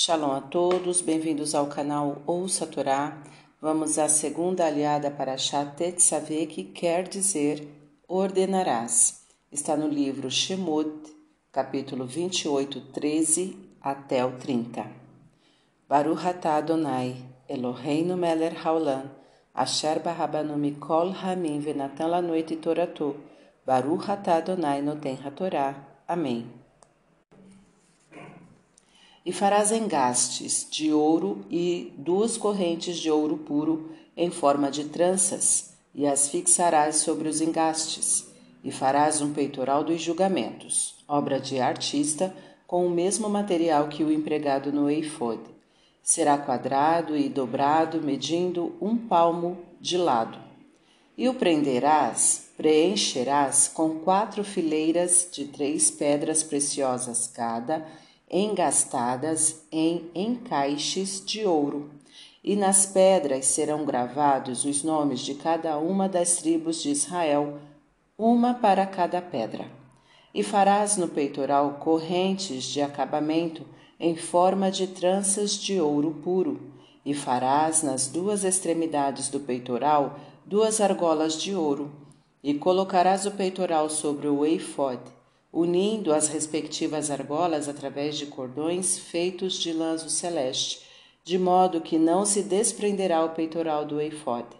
Shalom a todos, bem-vindos ao canal Ouça a Torá. Vamos à segunda aliada para Tetzaveh, que quer dizer ordenarás. Está no livro Shemot, capítulo 28, 13 até o 30. Baruch atah Adonai, Eloheinu meler haolam, asher barabanu mikol hamim venatan lanoit toratu, Baruch atah Adonai noten hatorá. Amém. E farás engastes de ouro e duas correntes de ouro puro em forma de tranças, e as fixarás sobre os engastes. E farás um peitoral dos julgamentos, obra de artista, com o mesmo material que o empregado no eifod. Será quadrado e dobrado, medindo um palmo de lado. E o prenderás, preencherás com quatro fileiras de três pedras preciosas cada, engastadas em encaixes de ouro, e nas pedras serão gravados os nomes de cada uma das tribos de Israel, uma para cada pedra. E farás no peitoral correntes de acabamento em forma de tranças de ouro puro, e farás nas duas extremidades do peitoral duas argolas de ouro, e colocarás o peitoral sobre o eifode unindo as respectivas argolas através de cordões feitos de lanço celeste, de modo que não se desprenderá o peitoral do eifode.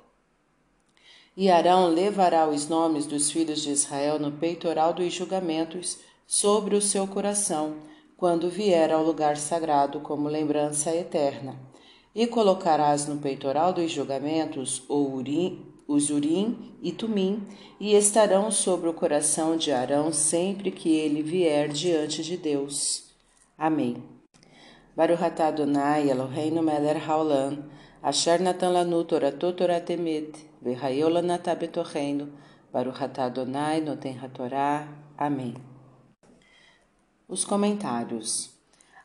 E Arão levará os nomes dos filhos de Israel no peitoral dos julgamentos sobre o seu coração, quando vier ao lugar sagrado como lembrança eterna. E colocarás no peitoral dos julgamentos o urim, os Urim e Tumim, e estarão sobre o coração de Arão sempre que ele vier diante de Deus. Amém. Baruch atah Adonai Eloheinu melech haolam, asher natan lanu toratot Torah temet, v'hayol lanatah betocheinu, Adonai noten hatorá. Amém. Os comentários.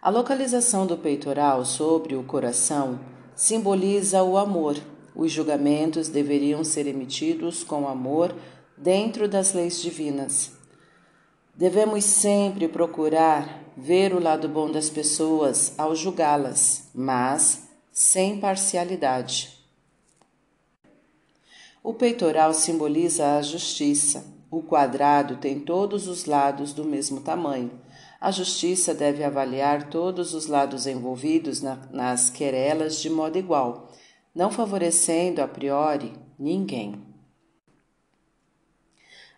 A localização do peitoral sobre o coração simboliza o amor os julgamentos deveriam ser emitidos com amor dentro das leis divinas. Devemos sempre procurar ver o lado bom das pessoas ao julgá-las, mas sem parcialidade. O peitoral simboliza a justiça. O quadrado tem todos os lados do mesmo tamanho. A justiça deve avaliar todos os lados envolvidos na, nas querelas de modo igual não favorecendo a priori ninguém.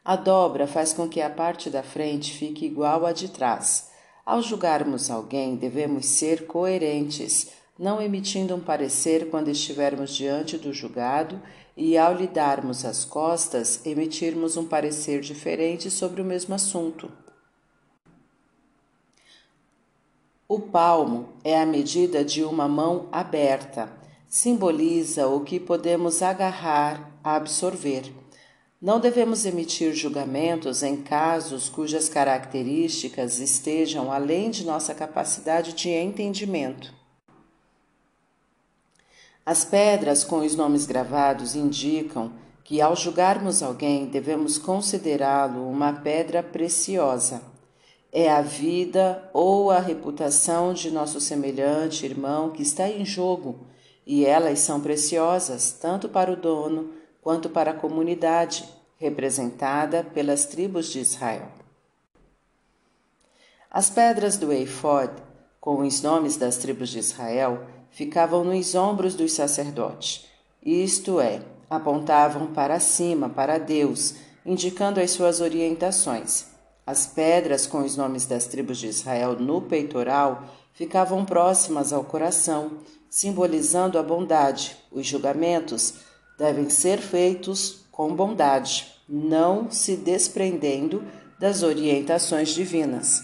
A dobra faz com que a parte da frente fique igual à de trás. Ao julgarmos alguém, devemos ser coerentes, não emitindo um parecer quando estivermos diante do julgado e, ao lhe darmos as costas, emitirmos um parecer diferente sobre o mesmo assunto. O palmo é a medida de uma mão aberta simboliza o que podemos agarrar, absorver. Não devemos emitir julgamentos em casos cujas características estejam além de nossa capacidade de entendimento. As pedras com os nomes gravados indicam que, ao julgarmos alguém, devemos considerá-lo uma pedra preciosa. É a vida ou a reputação de nosso semelhante irmão que está em jogo e elas são preciosas tanto para o dono quanto para a comunidade, representada pelas tribos de Israel. As pedras do Eifod, com os nomes das tribos de Israel, ficavam nos ombros dos sacerdotes, isto é, apontavam para cima, para Deus, indicando as suas orientações. As pedras com os nomes das tribos de Israel no peitoral ficavam próximas ao coração, simbolizando a bondade. Os julgamentos devem ser feitos com bondade, não se desprendendo das orientações divinas.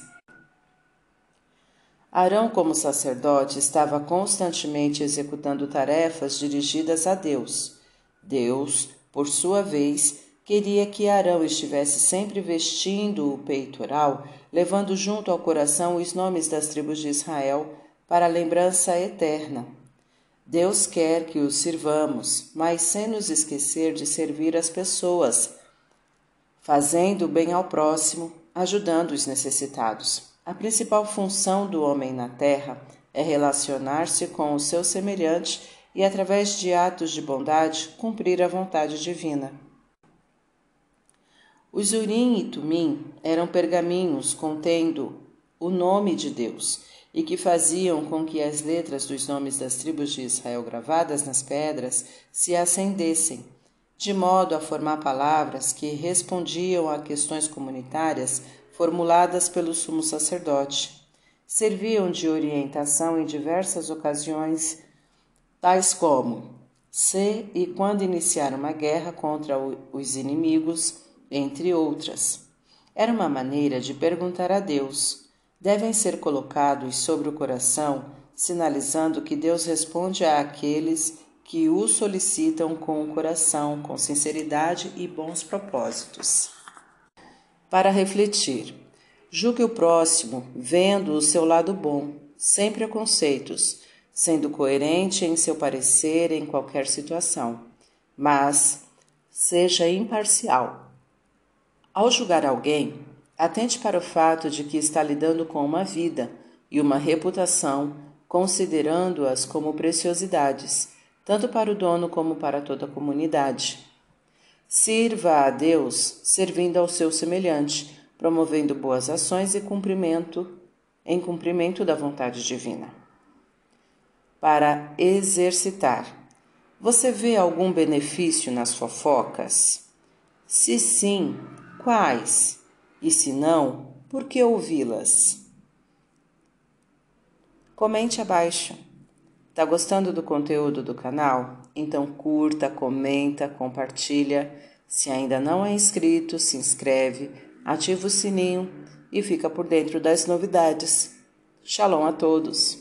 Arão, como sacerdote, estava constantemente executando tarefas dirigidas a Deus. Deus, por sua vez, queria que Arão estivesse sempre vestindo o peitoral, levando junto ao coração os nomes das tribos de Israel para lembrança eterna. Deus quer que os sirvamos, mas sem nos esquecer de servir as pessoas, fazendo bem ao próximo, ajudando os necessitados. A principal função do homem na terra é relacionar-se com o seu semelhante e, através de atos de bondade, cumprir a vontade divina. Os Urim e Tumim eram pergaminhos contendo o nome de Deus e que faziam com que as letras dos nomes das tribos de Israel gravadas nas pedras se acendessem, de modo a formar palavras que respondiam a questões comunitárias formuladas pelo sumo sacerdote. Serviam de orientação em diversas ocasiões, tais como se e quando iniciar uma guerra contra os inimigos, entre outras. Era uma maneira de perguntar a Deus devem ser colocados sobre o coração, sinalizando que Deus responde àqueles que o solicitam com o coração, com sinceridade e bons propósitos. Para refletir, julgue o próximo, vendo o seu lado bom, sem preconceitos, sendo coerente em seu parecer em qualquer situação, mas seja imparcial. Ao julgar alguém, Atente para o fato de que está lidando com uma vida e uma reputação, considerando-as como preciosidades, tanto para o dono como para toda a comunidade. Sirva a Deus servindo ao seu semelhante, promovendo boas ações e cumprimento em cumprimento da vontade divina. Para exercitar. Você vê algum benefício nas fofocas? Se sim, quais? E se não, por que ouvi-las? Comente abaixo. Tá gostando do conteúdo do canal? Então curta, comenta, compartilha. Se ainda não é inscrito, se inscreve, ativa o sininho e fica por dentro das novidades. Shalom a todos!